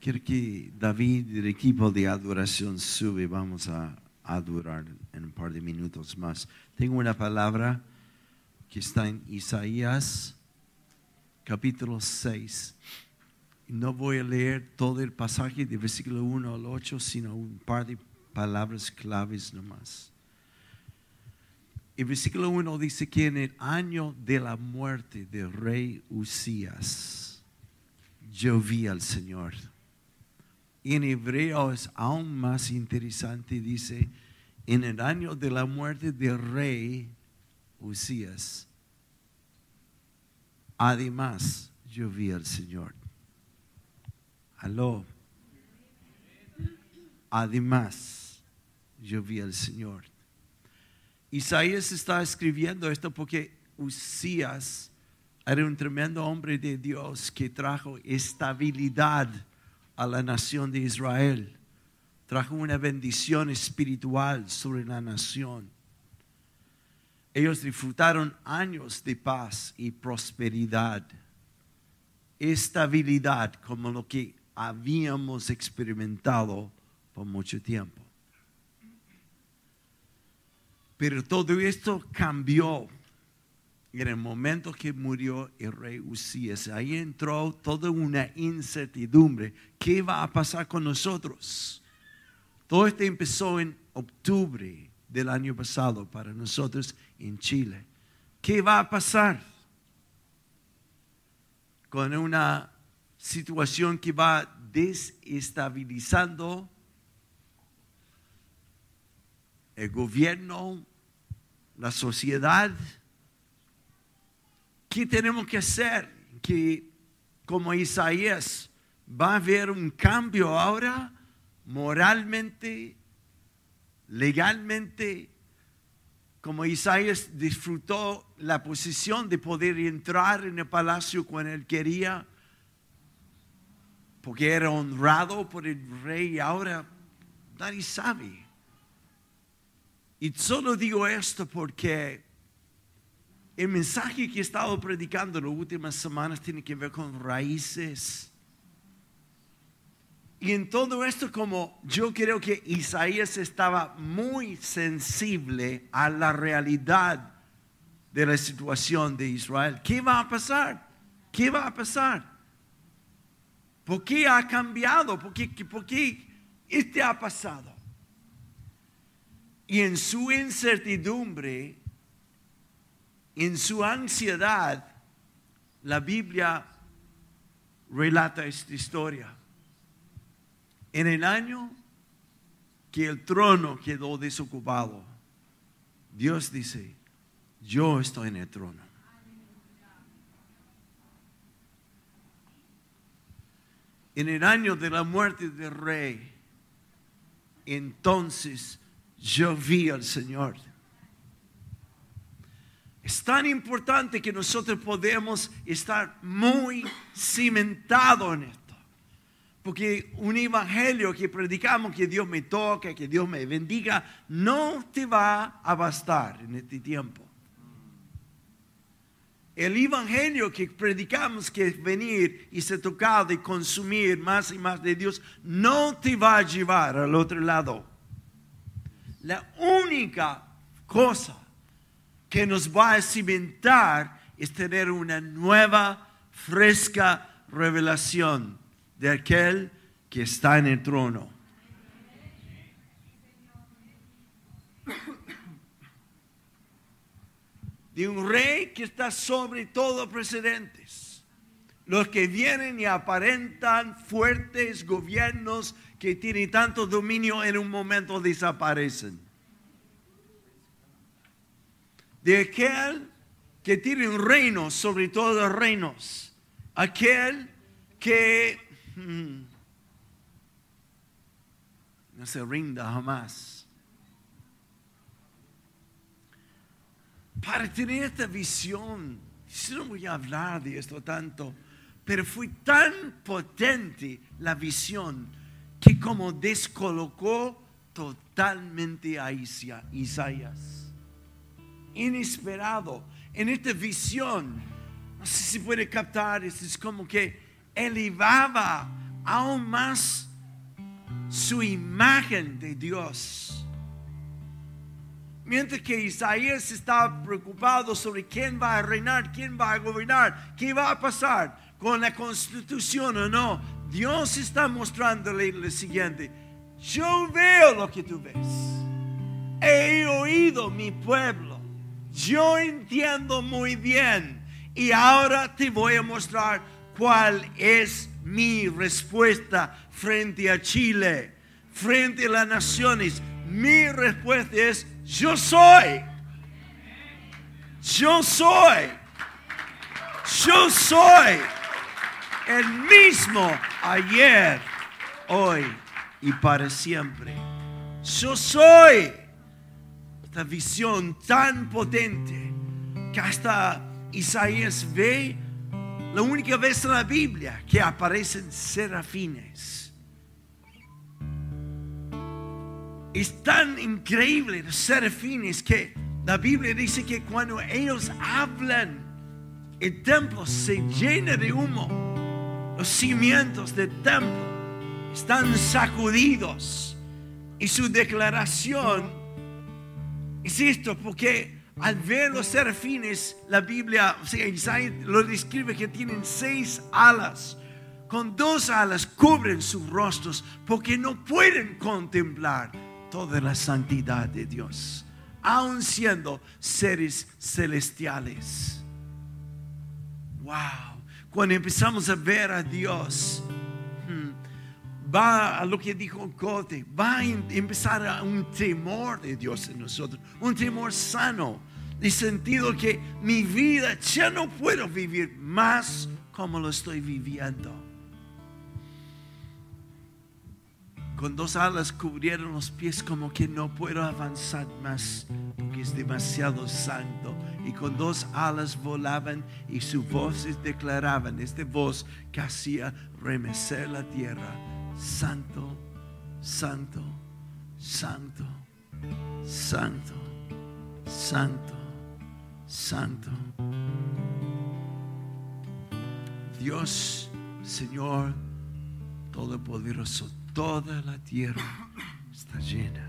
Quiero que David y el equipo de adoración sube. Vamos a adorar en un par de minutos más. Tengo una palabra que está en Isaías capítulo 6. No voy a leer todo el pasaje de versículo 1 al 8, sino un par de palabras claves nomás. El versículo 1 dice que en el año de la muerte del rey Usías, yo vi al Señor. En hebreo es aún más interesante, dice, en el año de la muerte del rey Usías. Además, yo vi al Señor. Aló. Además, yo vi al Señor. Isaías está escribiendo esto porque Usías era un tremendo hombre de Dios que trajo estabilidad a la nación de Israel. Trajo una bendición espiritual sobre la nación. Ellos disfrutaron años de paz y prosperidad, estabilidad como lo que habíamos experimentado por mucho tiempo. Pero todo esto cambió en el momento que murió el rey Usías. Ahí entró toda una incertidumbre. ¿Qué va a pasar con nosotros? Todo esto empezó en octubre del año pasado para nosotros en Chile. ¿Qué va a pasar con una situación que va desestabilizando el gobierno, la sociedad. ¿Qué tenemos que hacer? Que como Isaías va a haber un cambio ahora moralmente, legalmente, como Isaías disfrutó la posición de poder entrar en el palacio cuando él quería, porque era honrado por el rey, ahora nadie sabe. Y solo digo esto porque el mensaje que he estado predicando en las últimas semanas tiene que ver con raíces. Y en todo esto, como yo creo que Isaías estaba muy sensible a la realidad de la situación de Israel. ¿Qué va a pasar? ¿Qué va a pasar? ¿Por qué ha cambiado? ¿Por qué, por este ha pasado? Y en su incertidumbre, en su ansiedad, la Biblia relata esta historia. En el año que el trono quedó desocupado, Dios dice, yo estoy en el trono. En el año de la muerte del rey, entonces yo vi al Señor. Es tan importante que nosotros podemos estar muy cimentados en esto. Porque un evangelio que predicamos que Dios me toque, que Dios me bendiga, no te va a bastar en este tiempo. El evangelio que predicamos que es venir y ser tocado y consumir más y más de Dios, no te va a llevar al otro lado. La única cosa que nos va a cimentar es tener una nueva, fresca revelación de aquel que está en el trono. De un rey que está sobre todo precedentes. Los que vienen y aparentan fuertes gobiernos que tienen tanto dominio en un momento desaparecen. De aquel que tiene un reino sobre todos los reinos. Aquel que hmm, no se rinda jamás. Para tener esta visión, si no voy a hablar de esto tanto, pero fue tan potente la visión que como descolocó totalmente a Isaías. Inesperado, en esta visión, no sé si puede captar, es como que elevaba aún más su imagen de Dios. Mientras que Isaías estaba preocupado sobre quién va a reinar, quién va a gobernar, qué va a pasar con la constitución o no, Dios está mostrándole lo siguiente. Yo veo lo que tú ves. He oído mi pueblo. Yo entiendo muy bien. Y ahora te voy a mostrar cuál es mi respuesta frente a Chile, frente a las naciones. Mi respuesta es, yo soy. Yo soy. Yo soy el mismo ayer, hoy y para siempre. Yo soy esta visión tan potente que hasta Isaías ve la única vez en la Biblia que aparecen serafines. Es tan increíble los serafines que la Biblia dice que cuando ellos hablan, el templo se llena de humo. Los cimientos del templo están sacudidos. Y su declaración es esto, porque al ver los serafines, la Biblia, o sea, lo describe que tienen seis alas. Con dos alas cubren sus rostros porque no pueden contemplar toda la santidad de Dios, aun siendo seres celestiales. Wow, cuando empezamos a ver a Dios, va a lo que dijo Cote, va a empezar a un temor de Dios en nosotros, un temor sano, de sentido que mi vida ya no puedo vivir más como lo estoy viviendo. Con dos alas cubrieron los pies como que no puedo avanzar más porque es demasiado santo. Y con dos alas volaban y sus voces declaraban, esta voz que hacía remecer la tierra. Santo, santo, santo, santo, santo, santo. Dios, Señor Todopoderoso toda la tierra está llena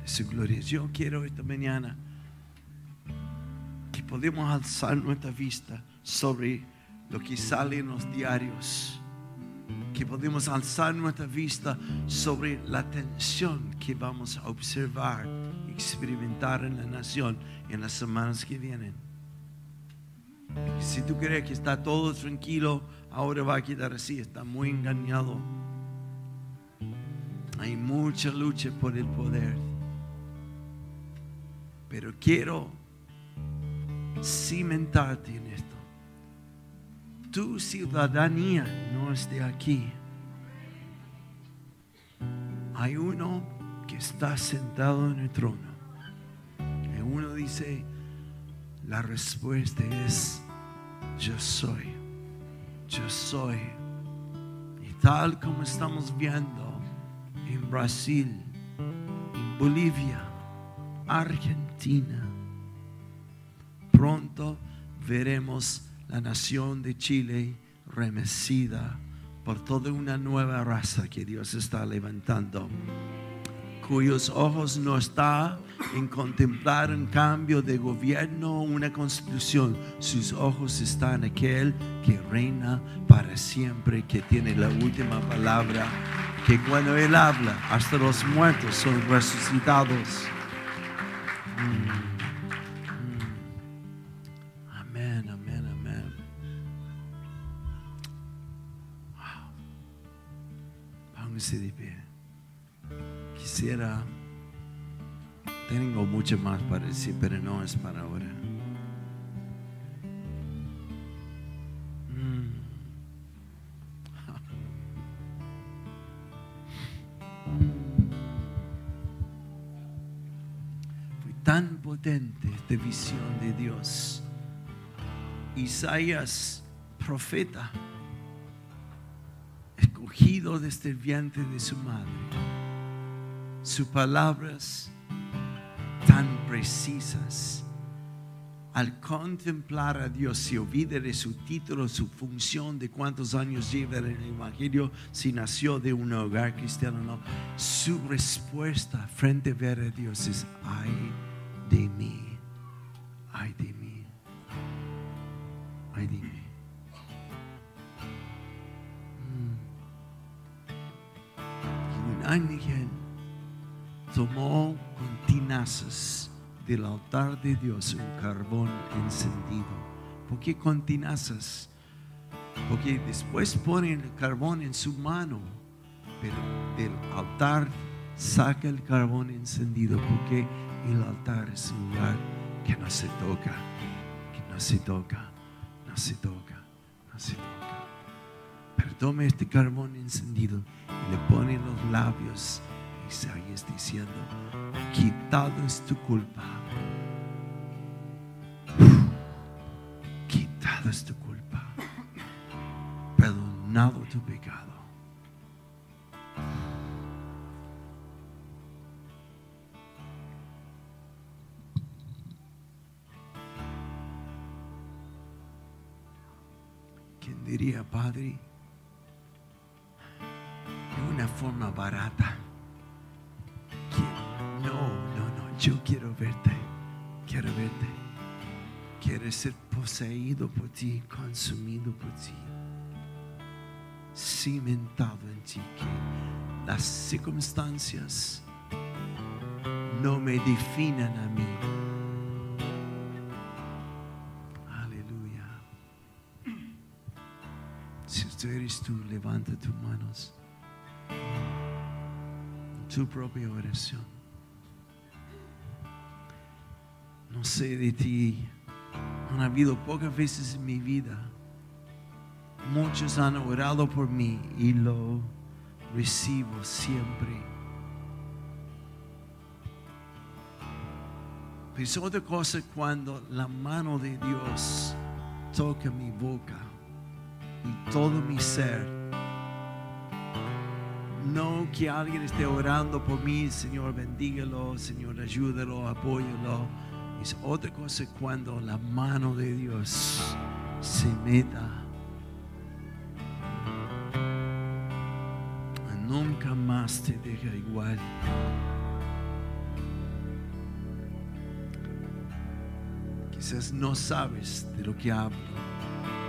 de su gloria. Yo quiero esta mañana que podamos alzar nuestra vista sobre lo que sale en los diarios. Que podemos alzar nuestra vista sobre la tensión que vamos a observar, experimentar en la nación en las semanas que vienen. Si tú crees que está todo tranquilo, ahora va a quedar así, está muy engañado. Hay mucha lucha por el poder. Pero quiero cimentarte en esto. Tu ciudadanía de aquí. Hay uno que está sentado en el trono. Y uno dice, la respuesta es, yo soy. Yo soy. Y tal como estamos viendo, en Brasil, en Bolivia, Argentina. Pronto veremos la nación de Chile remecida por toda una nueva raza que Dios está levantando, cuyos ojos no están en contemplar un cambio de gobierno una constitución, sus ojos están en aquel que reina para siempre, que tiene la última palabra que cuando Él habla, hasta los muertos son resucitados. Mm. Quisiera, tengo mucho más para decir, pero no es para ahora. de visión de Dios. Isaías, profeta, escogido desde el vientre de su madre. Sus palabras tan precisas, al contemplar a Dios se olvida de su título, su función, de cuántos años lleva en el Evangelio, si nació de un hogar cristiano o no. Su respuesta frente a ver a Dios es, ay de mí, ay de mí, ay de mí. Mm. Tomó con tinazas del altar de Dios un carbón encendido. ¿Por qué con tinazas? Porque después ponen el carbón en su mano, pero del altar saca el carbón encendido porque el altar es un lugar que no se toca, que no se toca, no se toca, no se toca. Pero toma este carbón encendido y le pone los labios Isaías diciendo, quitado es tu culpa. Quitado es tu culpa. Perdonado tu pecado. ¿Quién diría, Padre? De una forma barata. Yo quiero verte, quiero verte. Quiero ser poseído por ti, consumido por ti, cimentado en ti, que las circunstancias no me definan a mí. Aleluya. Si tú eres tú, levanta tus manos. Tu propia oración. No sé de ti. Han habido pocas veces en mi vida. Muchos han orado por mí y lo recibo siempre. Pero es otra cosa cuando la mano de Dios toca mi boca y todo mi ser. No que alguien esté orando por mí, Señor, bendígalo, Señor, ayúdalo, apóyalo. Es otra cosa cuando la mano de Dios se meta. Nunca más te deja igual. Quizás no sabes de lo que hablo,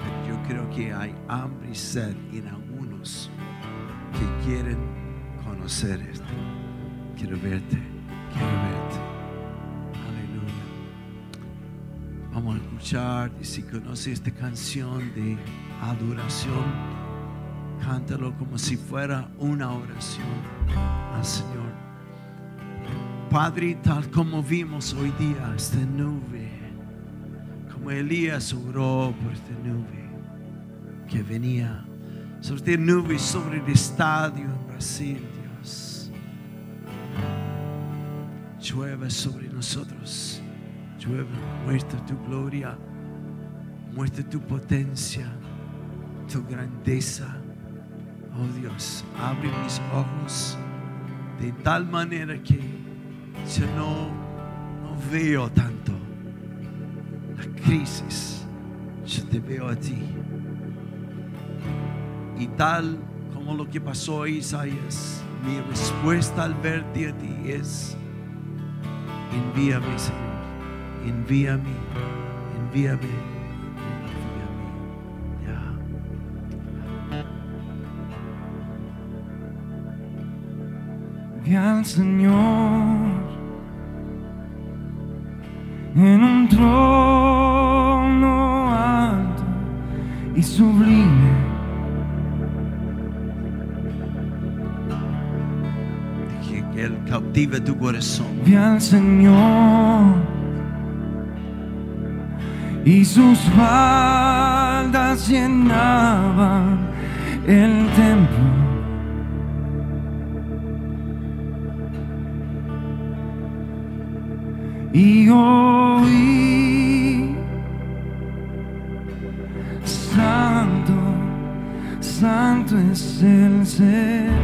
pero yo creo que hay hambre y sed en algunos que quieren conocer esto. Quiero verte, quiero verte. Y si conoce esta canción de adoración, cántalo como si fuera una oración al Señor. Padre, tal como vimos hoy día esta nube, como Elías oró por esta nube que venía sobre esta nube sobre el estadio en Brasil, Dios. Llueve sobre nosotros, llueve, muestra tu gloria, muestra tu potencia, tu grandeza. Oh Dios, abre mis ojos de tal manera que yo no, no veo tanto la crisis, yo te veo a ti. Y tal como lo que pasó a Isaías, mi respuesta al verte a ti es, envíame Señor, envíame, envíame, envíame. Ya. Vi al Señor en un trono alto y sublime. Que, que Él cautive tu corazón. Vi al Señor y sus faldas llenaban el templo. Y oí, Santo, Santo es el Señor.